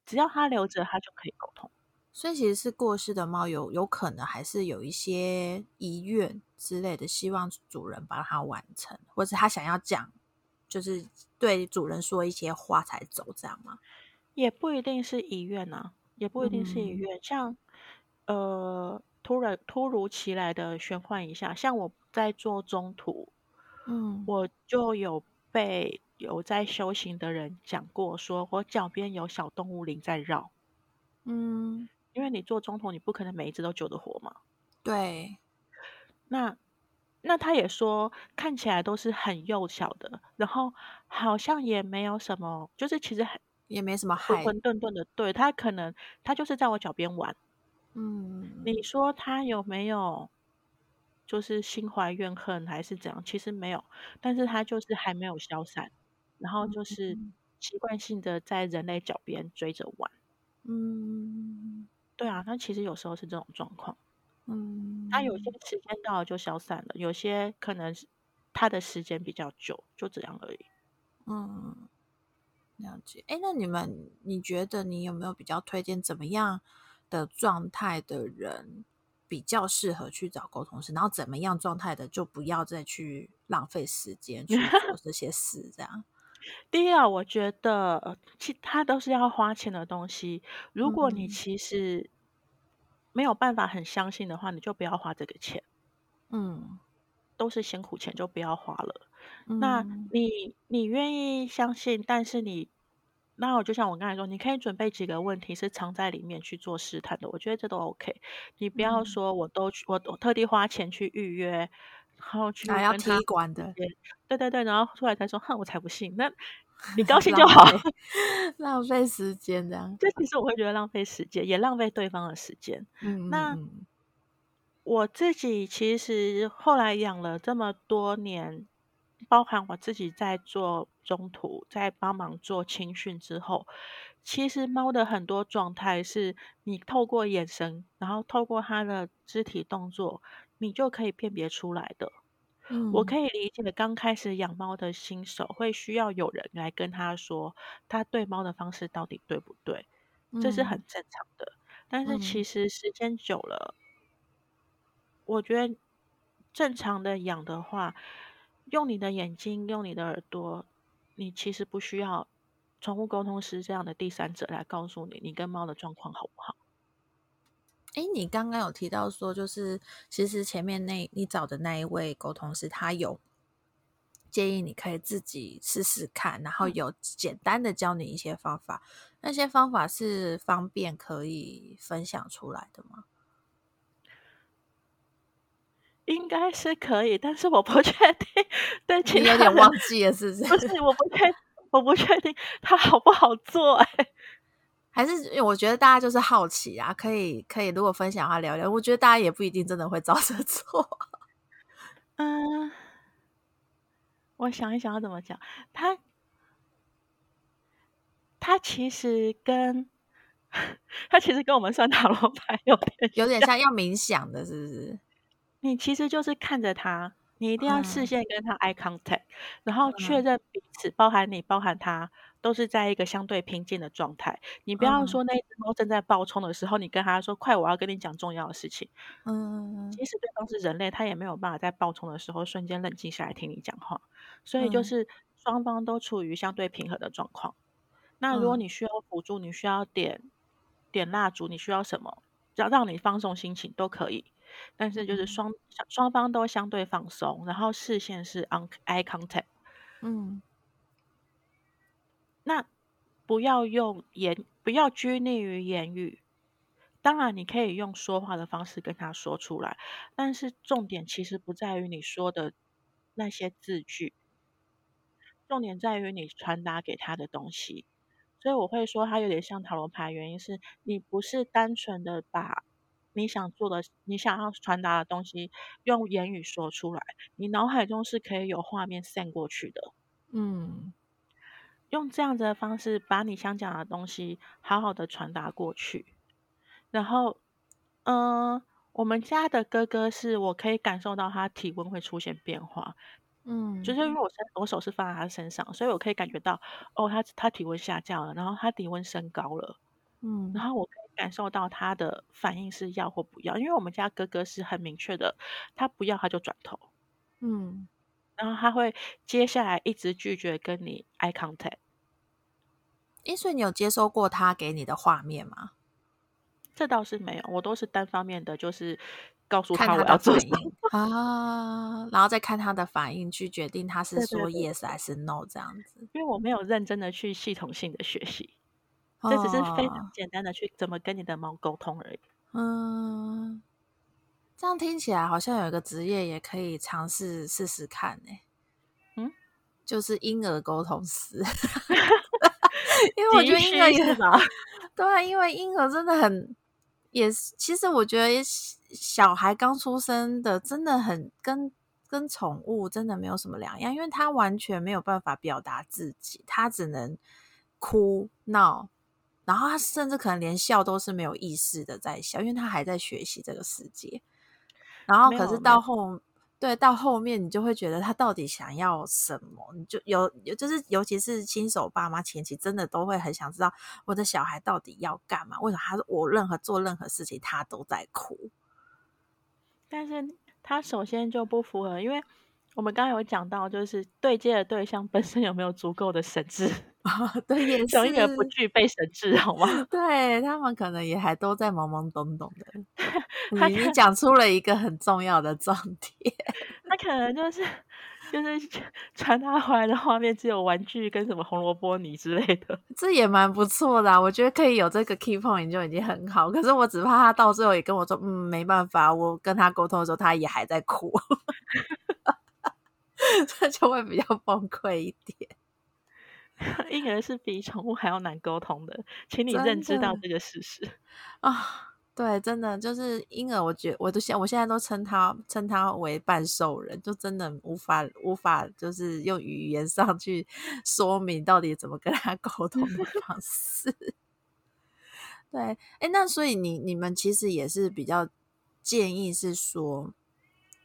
只要他留着，他就可以沟通。所以其实是过世的猫有有可能还是有一些遗愿之类的，希望主人帮它完成，或者它想要讲，就是对主人说一些话才走，这样吗？也不一定是遗愿啊，也不一定是遗愿。嗯、像呃，突然突如其来的玄幻一下，像我在做中途，嗯，我就有被有在修行的人讲过，说我脚边有小动物灵在绕，嗯。因为你做中途，你不可能每一只都救得活嘛。对。那那他也说，看起来都是很幼小的，然后好像也没有什么，就是其实也没什么害，混混沌沌的。对，他可能他就是在我脚边玩。嗯。你说他有没有就是心怀怨恨还是怎样？其实没有，但是他就是还没有消散，然后就是习惯性的在人类脚边追着玩。嗯。对啊，那其实有时候是这种状况，嗯，他有些时间到了就消散了，有些可能是他的时间比较久，就这样而已。嗯，了解。哎，那你们，你觉得你有没有比较推荐怎么样的状态的人比较适合去找沟通师？然后怎么样状态的就不要再去浪费时间去做这些事，这样。第一啊，我觉得其他都是要花钱的东西。如果你其实没有办法很相信的话，你就不要花这个钱。嗯，都是辛苦钱，就不要花了。嗯、那你你愿意相信，但是你那我就像我刚才说，你可以准备几个问题是藏在里面去做试探的。我觉得这都 OK。你不要说我都去，我我特地花钱去预约。然后去拿要踢馆的，对对对，然后出来才说，哼，我才不信。那 你高兴就好，浪费时间这样。这其实我会觉得浪费时间，也浪费对方的时间。嗯，那我自己其实后来养了这么多年，包含我自己在做中途，在帮忙做青训之后，其实猫的很多状态是你透过眼神，然后透过它的肢体动作。你就可以辨别出来的。嗯，我可以理解刚开始养猫的新手会需要有人来跟他说，他对猫的方式到底对不对，嗯，这是很正常的。但是其实时间久了，嗯，我觉得正常的养的话，用你的眼睛，用你的耳朵，你其实不需要宠物沟通师这样的第三者来告诉你，你跟猫的状况好不好。哎，你刚刚有提到说，就是其实前面那你找的那一位沟通师，他有建议你可以自己试试看，然后有简单的教你一些方法。那些方法是方便可以分享出来的吗？应该是可以，但是我不确定。对，你有点忘记了，是不是？不是，我不确，我不确定他好不好做。哎。还是我觉得大家就是好奇啊，可以可以，如果分享的话聊聊。我觉得大家也不一定真的会照着 做。嗯，我想一想要怎么讲。他他其实跟 他其实跟我们算塔罗牌有点有点像，要冥想的，是不是？你其实就是看着他，你一定要视线跟他 eye contact，、嗯、然后确认彼此，包含你，包含他。都是在一个相对平静的状态。你不要说那只猫正在暴冲的时候，嗯、你跟他说：“快，我要跟你讲重要的事情。”嗯，即使对方是人类，他也没有办法在暴冲的时候瞬间冷静下来听你讲话。所以就是双方都处于相对平和的状况。嗯、那如果你需要辅助，你需要点点蜡烛，你需要什么，只要让你放松心情都可以。但是就是双双方都相对放松，然后视线是 on eye contact。嗯。那不要用言，不要拘泥于言语。当然，你可以用说话的方式跟他说出来，但是重点其实不在于你说的那些字句，重点在于你传达给他的东西。所以我会说，他有点像塔罗牌，原因是你不是单纯的把你想做的、你想要传达的东西用言语说出来，你脑海中是可以有画面 send 过去的。嗯。用这样子的方式，把你想讲的东西好好的传达过去。然后，嗯、呃，我们家的哥哥是我可以感受到他体温会出现变化，嗯，就是因为我身我手是放在他身上，所以我可以感觉到，哦，他他体温下降了，然后他体温升高了，嗯，然后我可以感受到他的反应是要或不要。因为我们家哥哥是很明确的，他不要他就转头，嗯，然后他会接下来一直拒绝跟你 eye contact。诶，所以你有接收过他给你的画面吗？这倒是没有，我都是单方面的，就是告诉他我要做什么啊，然后再看他的反应去决定他是说 yes 还是 no 这样子。因为我没有认真的去系统性的学习，这只是非常简单的去怎么跟你的猫沟通而已。嗯，这样听起来好像有一个职业也可以尝试试试看呢。嗯，就是婴儿沟通师，因为我觉得婴儿也吧，对，因为婴儿真的很。也是，其实我觉得小孩刚出生的真的很跟跟宠物真的没有什么两样，因为他完全没有办法表达自己，他只能哭闹，然后他甚至可能连笑都是没有意识的在笑，因为他还在学习这个世界。然后可是到后。对，到后面你就会觉得他到底想要什么？你就有有，就是尤其是新手爸妈前期，真的都会很想知道我的小孩到底要干嘛？为什么他我任何做任何事情他都在哭？但是他首先就不符合，因为我们刚刚有讲到，就是对接的对象本身有没有足够的神智啊？对，也是一个不具备神智，好吗？对，他们可能也还都在懵懵懂懂的。你你讲出了一个很重要的重点，他可能就是就是传他回来的画面只有玩具跟什么红萝卜泥之类的，这也蛮不错的啊。我觉得可以有这个 key point 就已经很好。可是我只怕他到最后也跟我说，嗯，没办法，我跟他沟通的时候他也还在哭，这就会比较崩溃一点。婴儿是比宠物还要难沟通的，请你认知到这个事实啊。对，真的就是婴儿，我觉得我都现我现在都称他称他为半兽人，就真的无法无法就是用语言上去 说明到底怎么跟他 沟通的方式。对，哎，那所以你你们其实也是比较建议是说，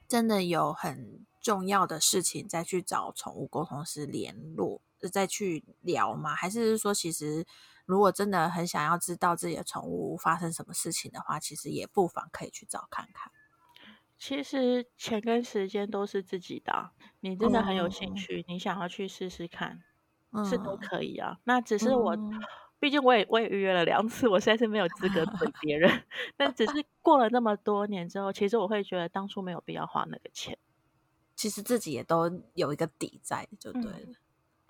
真的有很重要的事情再去找宠物沟通师联络，再去聊吗？还是说其实？如果真的很想要知道自己的宠物发生什么事情的话，其实也不妨可以去找看看。其实钱跟时间都是自己的，你真的很有兴趣，嗯、你想要去试试看，嗯、是都可以啊。那只是我，嗯、毕竟我也我也预约了两次，我实在是没有资格怼 别人。但只是过了那么多年之后，其实我会觉得当初没有必要花那个钱。其实自己也都有一个底在，就对了。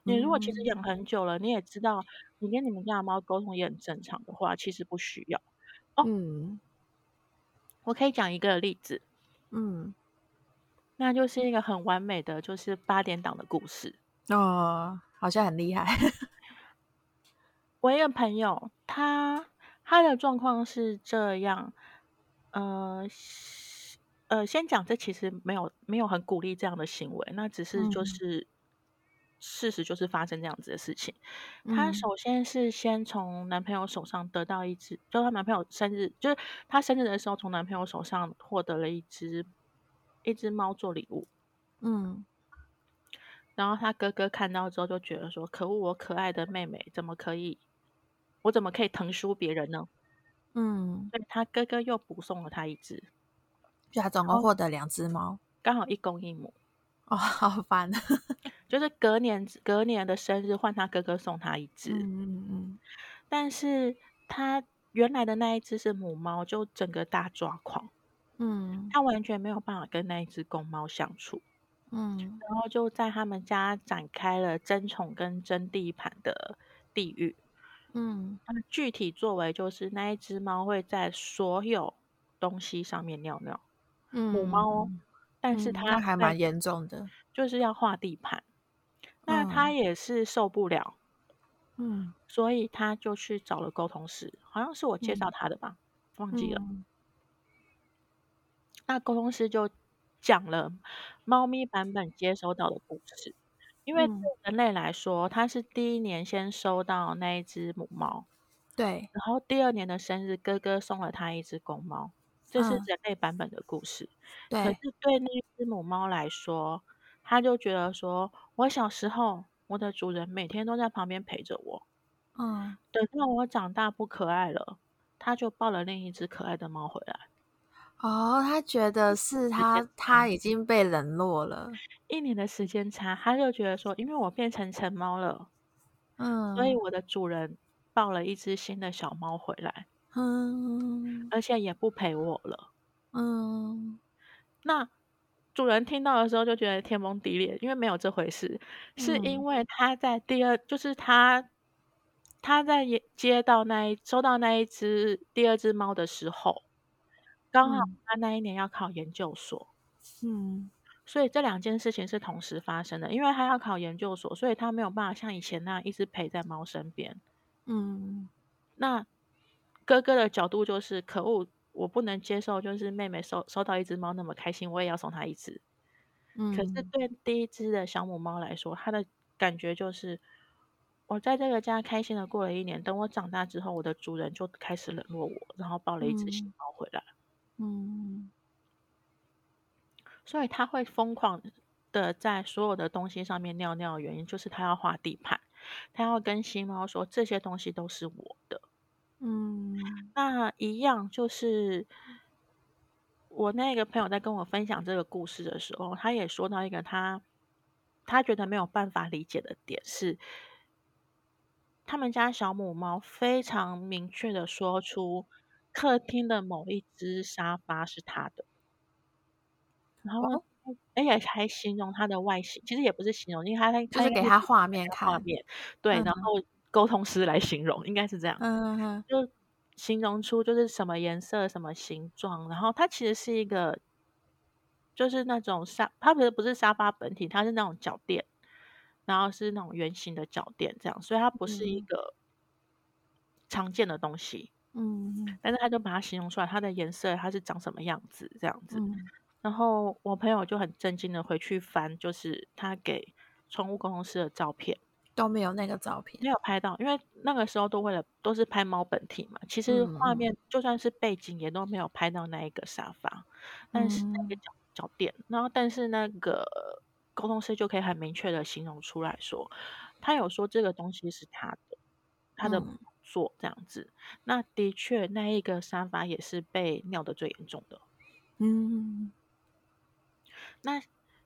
嗯你如果其实养很久了，嗯、你也知道，你跟你们家的猫沟通也很正常的话，其实不需要。哦，嗯，我可以讲一个例子，嗯，那就是一个很完美的，就是八点档的故事。哦，好像很厉害。我一个朋友，他他的状况是这样，呃呃，先讲，这其实没有没有很鼓励这样的行为，那只是就是。嗯事实就是发生这样子的事情。她首先是先从男朋友手上得到一只，嗯、就她男朋友生日，就是她生日的时候，从男朋友手上获得了一只一只猫做礼物。嗯，然后她哥哥看到之后就觉得说：“可恶，我可爱的妹妹怎么可以，我怎么可以疼输别人呢？”嗯，所以她哥哥又补送了她一只，就他总共获得两只猫，刚好一公一母。哦，好烦。就是隔年隔年的生日换他哥哥送他一只，嗯嗯嗯，但是他原来的那一只是母猫，就整个大抓狂，嗯，他完全没有办法跟那一只公猫相处，嗯，然后就在他们家展开了争宠跟争地盘的地狱，嗯，他们具体作为就是那一只猫会在所有东西上面尿尿，嗯，母猫，但是它还蛮严重的，就是要画地盘。那他也是受不了，嗯，所以他就去找了沟通师，好像是我介绍他的吧，嗯、忘记了。嗯、那沟通师就讲了猫咪版本接收到的故事，因为对人类来说，他是第一年先收到那一只母猫，对，然后第二年的生日，哥哥送了他一只公猫，这是人类版本的故事。对、嗯，可是。对那只母猫来说。他就觉得说，我小时候，我的主人每天都在旁边陪着我，嗯，等到我长大不可爱了，他就抱了另一只可爱的猫回来。哦，他觉得是他，他已经被冷落了。一年的时间差，他就觉得说，因为我变成成猫了，嗯，所以我的主人抱了一只新的小猫回来，嗯，而且也不陪我了，嗯。那主人听到的时候就觉得天崩地裂，因为没有这回事，是因为他在第二，就是他他在接到那一收到那一只第二只猫的时候。刚好他那一年要考研究所，嗯，所以这两件事情是同时发生的。因为他要考研究所，所以他没有办法像以前那样一直陪在猫身边，嗯。那哥哥的角度就是，可恶，我不能接受，就是妹妹收收到一只猫那么开心，我也要送她一只。嗯，可是对第一只的小母猫来说，它的感觉就是，我在这个家开心的过了一年，等我长大之后，我的主人就开始冷落我，然后抱了一只新猫回来。嗯，所以它会疯狂的在所有的东西上面尿尿的原因，就是它要画地盘，它要跟新猫说，这些东西都是我的。嗯，那一样就是我那个朋友在跟我分享这个故事的时候，他也说到一个他他觉得没有办法理解的点是，他们家小母猫非常明确的说出。客厅的某一只沙发是他的，然后，而且还形容它的外形，其实也不是形容，因为他就是给他画面看，画面。对，然。后沟通师来形容，应该是这样，嗯哼，就形容出就是什么颜色、什么形状，然后它其实是一个，就是那种沙，它不是不是沙发本体，它是那种脚垫，然后是那种圆形的脚垫，这样，所以它不是一个常见的东西。嗯，但是他就把它形容出来，它的颜色，它是长什么样子这样子。嗯、然后我朋友就很震惊的回去翻，就是他给宠物沟通师的照片都没有那个照片，没有拍到，因为那个时候都为了都是拍猫本体嘛。其实画面就算是背景也都没有拍到那一个沙发，嗯、但是那个脚脚垫，然后但是那个沟通师就可以很明确的形容出来说，他有说这个东西是他的，他的。嗯做这样子，那的确，那一个沙发也是被尿的最严重的。嗯，那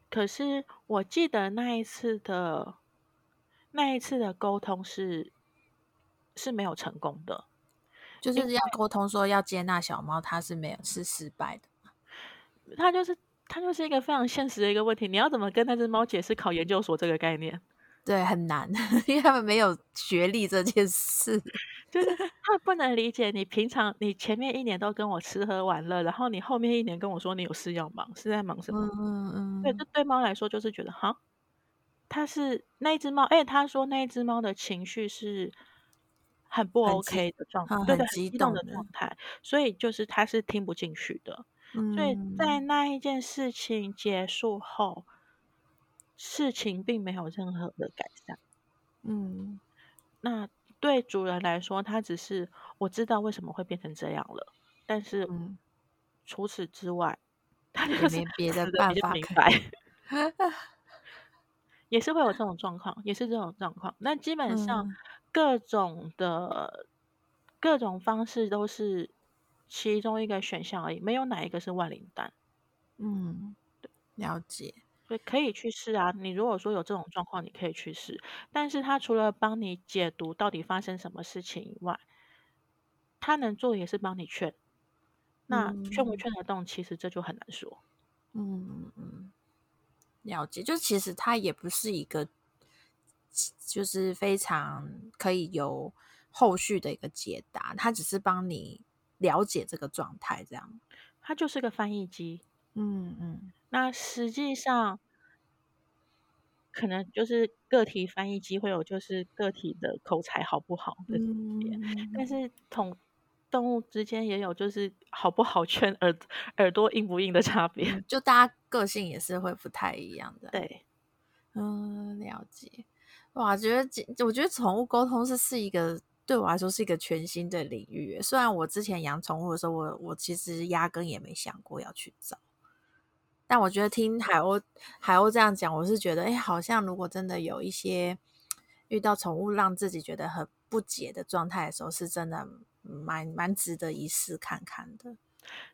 可是我记得那一次的那一次的沟通是是没有成功的，就是要沟通说要接纳小猫，它是没有是失败的。它就是它就是一个非常现实的一个问题，你要怎么跟那只猫解释考研究所这个概念？对，很难，因为他们没有学历这件事，就是他们不能理解你平常你前面一年都跟我吃喝玩乐，然后你后面一年跟我说你有事要忙，是在忙什么？嗯嗯，对，这对猫来说就是觉得哈，它是那一只猫，哎，他说那一只猫的情绪是很不 OK 的状态，对的，很激动的状态，所以就是他是听不进去的，嗯，所以在那一件事情结束后。事情并没有任何的改善，嗯，那对主人来说，他只是我知道为什么会变成这样了，但是，嗯，除此之外，他就是没别的办法明白，也是会有这种状况，也是这种状况。那基本上各种的、嗯、各种方式都是其中一个选项而已，没有哪一个是万灵丹。嗯，了解。所以，可以去试啊。你如果说有这种状况，你可以去试。但是他除了帮你解读到底发生什么事情以外，他能做也是帮你劝。那劝不劝得动，其实这就很难说。嗯嗯，了解。就其实它也不是一个，就是非常可以有后续的一个解答。它只是帮你了解这个状态，这样。它就是个翻译机。嗯嗯。那实际上，可能就是个体翻译机会有，就是个体的口才好不好的，嗯、但是同动物之间也有，就是好不好劝耳耳朵硬不硬的差别，就大家个性也是会不太一样的。对，嗯，了解。哇，觉得我觉得宠物沟通是是一个对我来说是一个全新的领域。虽然我之前养宠物的时候，我我其实压根也没想过要去找。但我觉得听海鸥海鸥这样讲，我是觉得，哎，好像如果真的有一些遇到宠物让自己觉得很不解的状态的时候，是真的蛮蛮值得一试看看的。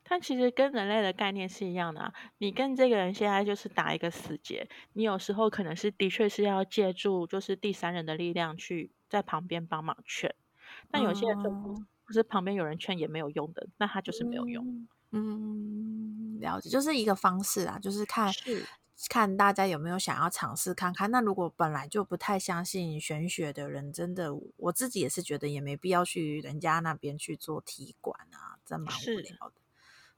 它其实跟人类的概念是一样的啊，你跟这个人现在就是打一个死结，你有时候可能是的确是要借助就是第三人的力量去在旁边帮忙劝，但有些人就不是旁边有人劝也没有用的，那他就是没有用。嗯，了解，就是一个方式啊，就是看是看大家有没有想要尝试看看。那如果本来就不太相信玄学的人，真的我自己也是觉得也没必要去人家那边去做踢馆啊，真蛮无聊的。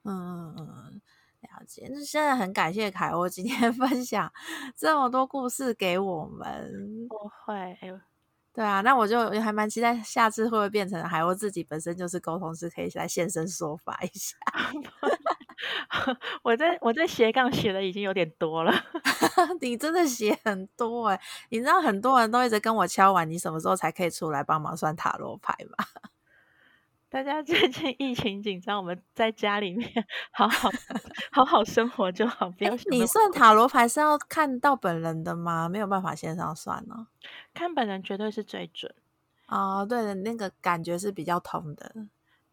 嗯嗯嗯，了解。那现在很感谢凯欧今天 分享这么多故事给我们。不会，对啊，那我就还蛮期待下次会不会变成海鸥自己本身就是沟通师，可以来现身说法一下。我在我在斜杠写的已经有点多了，你真的写很多哎！你知道很多人都一直跟我敲完，你什么时候才可以出来帮忙算塔罗牌吗？大家最近疫情紧张，我们在家里面好好好好生活就好，不要。你算塔罗牌是要看到本人的吗？没有办法线上算呢？看本人绝对是最准哦。对的，那个感觉是比较通的。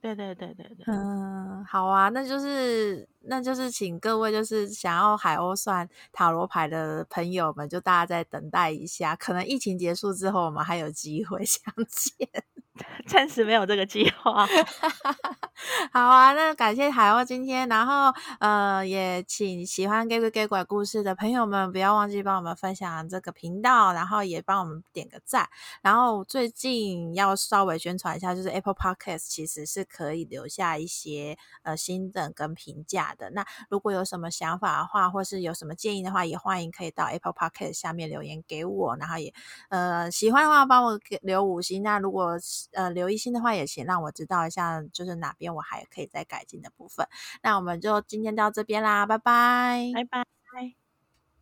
对对对对对。嗯，好啊，那就是那就是请各位就是想要海鸥算塔罗牌的朋友们，就大家再等待一下，可能疫情结束之后，我们还有机会 相见。暂时没有这个计划。好啊，那感谢海鸥今天，然后呃，也请喜欢《假鬼假怪》故事的朋友们不要忘记帮我们分享这个频道，然后也帮我们点个赞。然后最近要稍微宣传一下，就是 Apple Podcast 其实是可以留下一些呃心得跟评价的。那如果有什么想法的话，或是有什么建议的话，也欢迎可以到 Apple p o c k e t 下面留言给我。然后也呃喜欢的话，帮我给留五星。那如果呃留一星的话，也请让我知道一下，就是哪边我还可以再改进的部分。那我们就今天到这边啦，拜拜，拜拜。